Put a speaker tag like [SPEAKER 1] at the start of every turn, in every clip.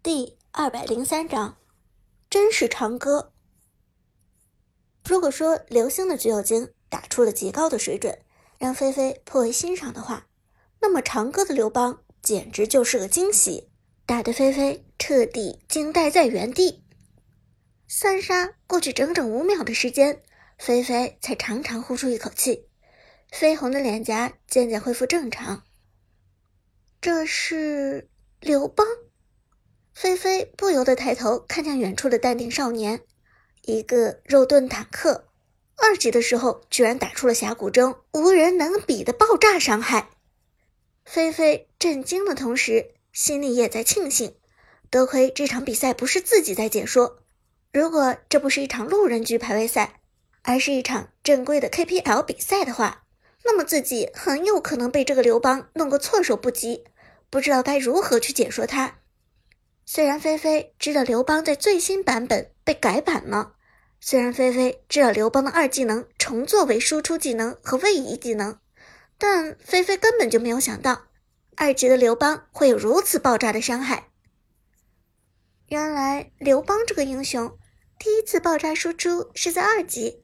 [SPEAKER 1] 第二百零三章，真是长歌。如果说刘星的橘右京打出了极高的水准，让菲菲颇为欣赏的话，那么长歌的刘邦简直就是个惊喜，打得菲菲彻底惊呆在原地。三杀过去整整五秒的时间，菲菲才长长呼出一口气，绯红的脸颊渐渐恢复正常。这是刘邦。菲菲不由得抬头看向远处的淡定少年，一个肉盾坦克，二级的时候居然打出了峡谷中无人能比的爆炸伤害。菲菲震惊的同时，心里也在庆幸，多亏这场比赛不是自己在解说。如果这不是一场路人局排位赛，而是一场正规的 KPL 比赛的话，那么自己很有可能被这个刘邦弄个措手不及，不知道该如何去解说他。虽然菲菲知道刘邦在最新版本被改版了，虽然菲菲知道刘邦的二技能重做为输出技能和位移技能，但菲菲根本就没有想到二级的刘邦会有如此爆炸的伤害。原来刘邦这个英雄第一次爆炸输出是在二级，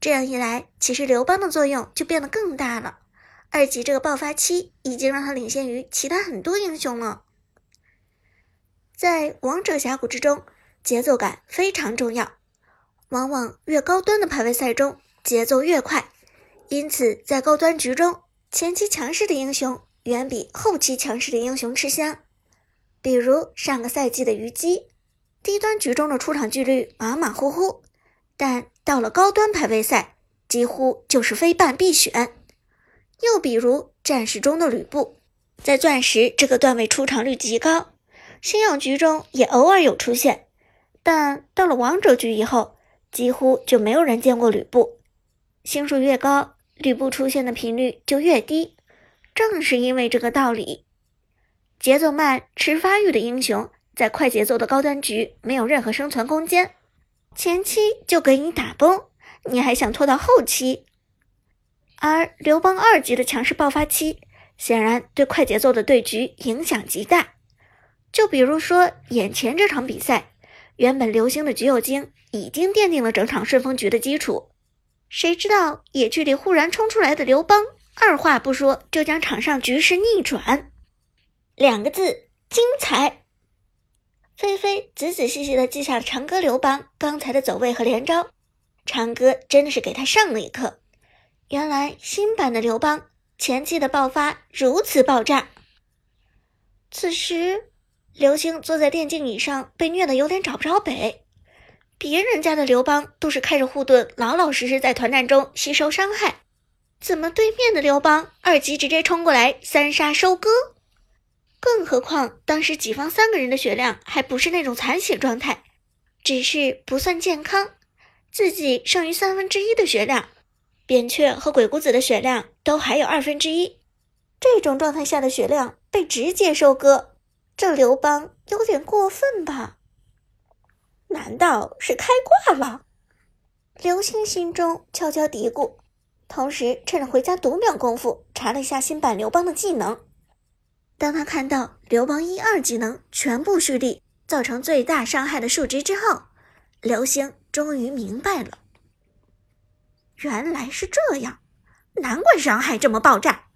[SPEAKER 1] 这样一来，其实刘邦的作用就变得更大了。二级这个爆发期已经让他领先于其他很多英雄了。在王者峡谷之中，节奏感非常重要。往往越高端的排位赛中，节奏越快。因此，在高端局中，前期强势的英雄远比后期强势的英雄吃香。比如上个赛季的虞姬，低端局中的出场几率马马虎虎，但到了高端排位赛，几乎就是非办必选。又比如战士中的吕布，在钻石这个段位出场率极高。星耀局中也偶尔有出现，但到了王者局以后，几乎就没有人见过吕布。星数越高，吕布出现的频率就越低。正是因为这个道理，节奏慢、迟发育的英雄，在快节奏的高端局没有任何生存空间。前期就给你打崩，你还想拖到后期？而刘邦二级的强势爆发期，显然对快节奏的对局影响极大。就比如说眼前这场比赛，原本流星的橘右京已经奠定了整场顺风局的基础，谁知道野区里忽然冲出来的刘邦，二话不说就将场上局势逆转，两个字精彩。菲菲仔仔细细的记下了长歌刘邦刚才的走位和连招，长歌真的是给他上了一课，原来新版的刘邦前期的爆发如此爆炸。此时。刘星坐在电竞椅上，被虐的有点找不着北。别人家的刘邦都是开着护盾，老老实实在团战中吸收伤害，怎么对面的刘邦二级直接冲过来三杀收割？更何况当时己方三个人的血量还不是那种残血状态，只是不算健康，自己剩余三分之一的血量，扁鹊和鬼谷子的血量都还有二分之一，这种状态下的血量被直接收割。这刘邦有点过分吧？难道是开挂了？刘星心中悄悄嘀咕，同时趁着回家读秒功夫查了一下新版刘邦的技能。当他看到刘邦一二技能全部蓄力，造成最大伤害的数值之后，刘星终于明白了，原来是这样，难怪伤害这么爆炸。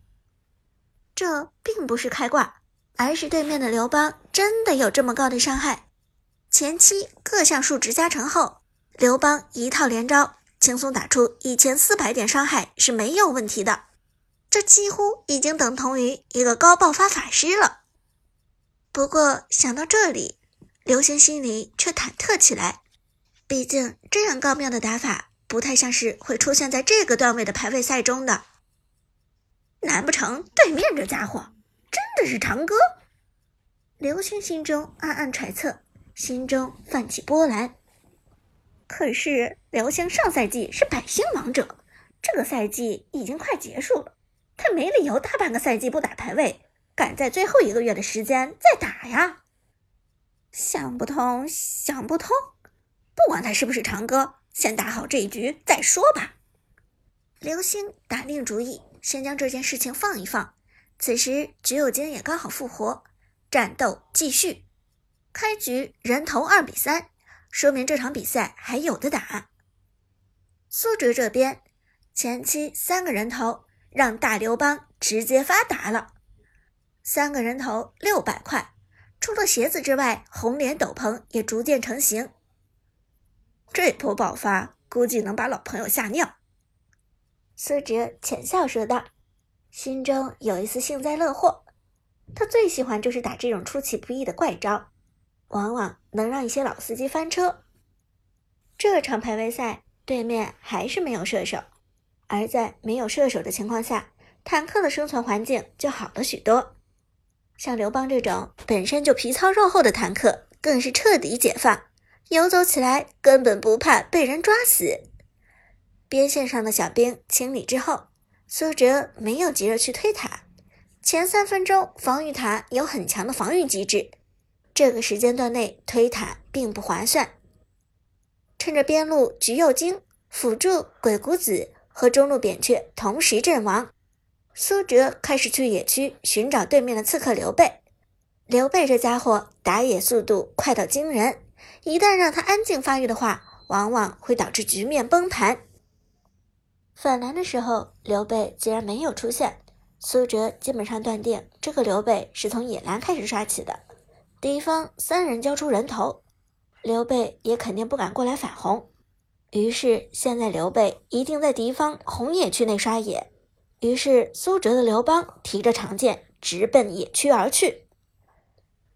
[SPEAKER 1] 这并不是开挂。而是对面的刘邦真的有这么高的伤害？前期各项数值加成后，刘邦一套连招轻松打出一千四百点伤害是没有问题的，这几乎已经等同于一个高爆发法师了。不过想到这里，刘星心里却忐忑起来，毕竟这样高妙的打法不太像是会出现在这个段位的排位赛中的。难不成对面这家伙？这是长歌，刘星心中暗暗揣测，心中泛起波澜。可是刘星上赛季是百星王者，这个赛季已经快结束了，他没理由大半个赛季不打排位，赶在最后一个月的时间再打呀！想不通，想不通。不管他是不是长歌，先打好这一局再说吧。刘星打定主意，先将这件事情放一放。此时，橘右京也刚好复活，战斗继续。开局人头二比三，说明这场比赛还有的打。苏哲这边前期三个人头让大刘邦直接发达了，三个人头六百块，除了鞋子之外，红莲斗篷也逐渐成型。这波爆发估计能把老朋友吓尿。苏哲浅笑说道，心中有一丝幸灾乐祸。他最喜欢就是打这种出其不意的怪招，往往能让一些老司机翻车。这场排位赛对面还是没有射手，而在没有射手的情况下，坦克的生存环境就好了许多。像刘邦这种本身就皮糙肉厚的坦克，更是彻底解放，游走起来根本不怕被人抓死。边线上的小兵清理之后，苏哲没有急着去推塔。前三分钟，防御塔有很强的防御机制，这个时间段内推塔并不划算。趁着边路橘右京辅助鬼谷子和中路扁鹊同时阵亡，苏哲开始去野区寻找对面的刺客刘备。刘备这家伙打野速度快到惊人，一旦让他安静发育的话，往往会导致局面崩盘。反蓝的时候，刘备竟然没有出现。苏哲基本上断定，这个刘备是从野蓝开始刷起的。敌方三人交出人头，刘备也肯定不敢过来反红。于是现在刘备一定在敌方红野区内刷野。于是苏哲的刘邦提着长剑直奔野区而去。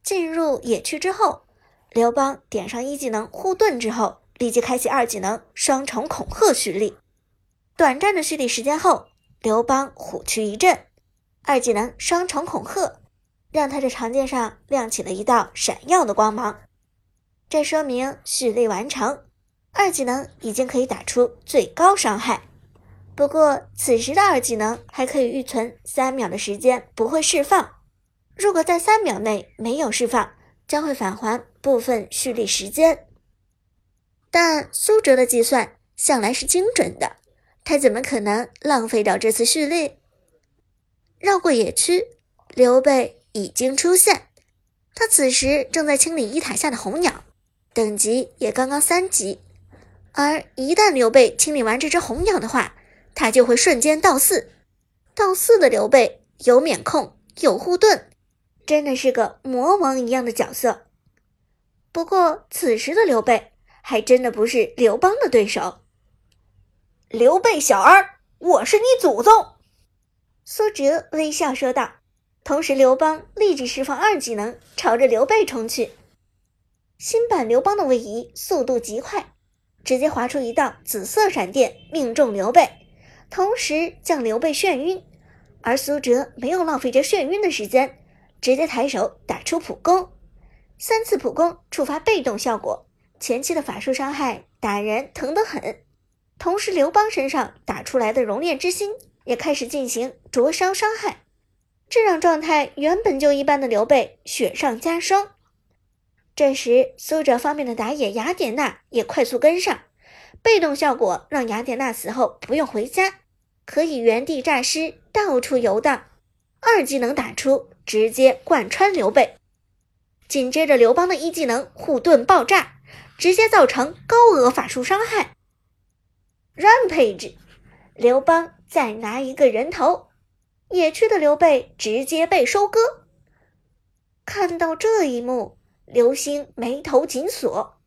[SPEAKER 1] 进入野区之后，刘邦点上一技能护盾之后，立即开启二技能双重恐吓蓄力。短暂的蓄力时间后，刘邦虎躯一震。二技能双重恐吓，让他这长剑上亮起了一道闪耀的光芒，这说明蓄力完成，二技能已经可以打出最高伤害。不过此时的二技能还可以预存三秒的时间，不会释放。如果在三秒内没有释放，将会返还部分蓄力时间。但苏哲的计算向来是精准的，他怎么可能浪费掉这次蓄力？绕过野区，刘备已经出现。他此时正在清理一塔下的红鸟，等级也刚刚三级。而一旦刘备清理完这只红鸟的话，他就会瞬间到四。到四的刘备有免控，有护盾，真的是个魔王一样的角色。不过此时的刘备还真的不是刘邦的对手。
[SPEAKER 2] 刘备小儿，我是你祖宗！
[SPEAKER 1] 苏哲微笑说道，同时刘邦立即释放二技能，朝着刘备冲去。新版刘邦的位移速度极快，直接划出一道紫色闪电，命中刘备，同时将刘备眩晕。而苏哲没有浪费这眩晕的时间，直接抬手打出普攻，三次普攻触发被动效果，前期的法术伤害打人疼得很。同时刘邦身上打出来的熔炼之心。也开始进行灼烧伤害，这让状态原本就一般的刘备雪上加霜。这时，苏哲方面的打野雅典娜也快速跟上，被动效果让雅典娜死后不用回家，可以原地诈尸，到处游荡。二技能打出，直接贯穿刘备。紧接着，刘邦的一技能护盾爆炸，直接造成高额法术伤害。Rampage，刘邦。再拿一个人头，野区的刘备直接被收割。看到这一幕，刘星眉头紧锁，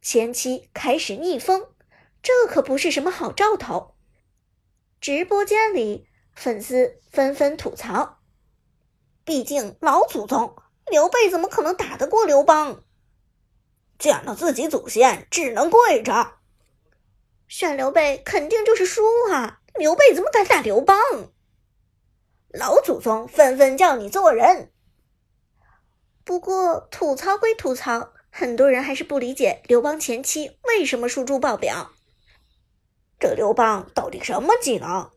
[SPEAKER 1] 前期开始逆风，这可不是什么好兆头。直播间里，粉丝纷纷吐槽：“
[SPEAKER 2] 毕竟老祖宗，刘备怎么可能打得过刘邦？见了自己祖先，只能跪着。
[SPEAKER 1] 选刘备肯定就是输啊！”刘备怎么敢打刘邦？
[SPEAKER 2] 老祖宗纷纷叫你做人。
[SPEAKER 1] 不过吐槽归吐槽，很多人还是不理解刘邦前期为什么输出爆表。
[SPEAKER 2] 这刘邦到底什么技能？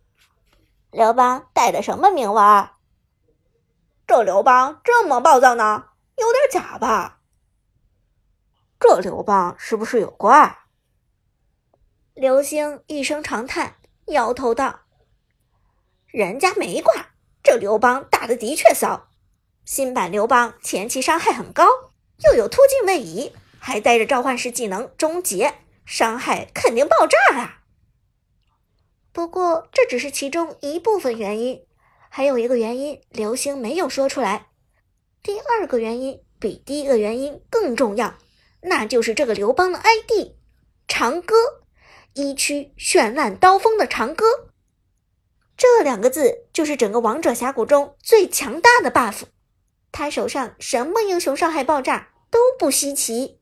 [SPEAKER 3] 刘邦带的什么名文？
[SPEAKER 2] 这刘邦这么暴躁呢？有点假吧？
[SPEAKER 3] 这刘邦是不是有怪？
[SPEAKER 1] 刘星一声长叹。摇头道：“
[SPEAKER 2] 人家没挂，这刘邦打的的确骚。新版刘邦前期伤害很高，又有突进位移，还带着召唤师技能终结，伤害肯定爆炸啊！
[SPEAKER 1] 不过这只是其中一部分原因，还有一个原因刘星没有说出来。第二个原因比第一个原因更重要，那就是这个刘邦的 ID“ 长歌”，一区绚烂刀锋的长歌。这两个字就是整个王者峡谷中最强大的 buff。他手上什么英雄伤害爆炸都不稀奇。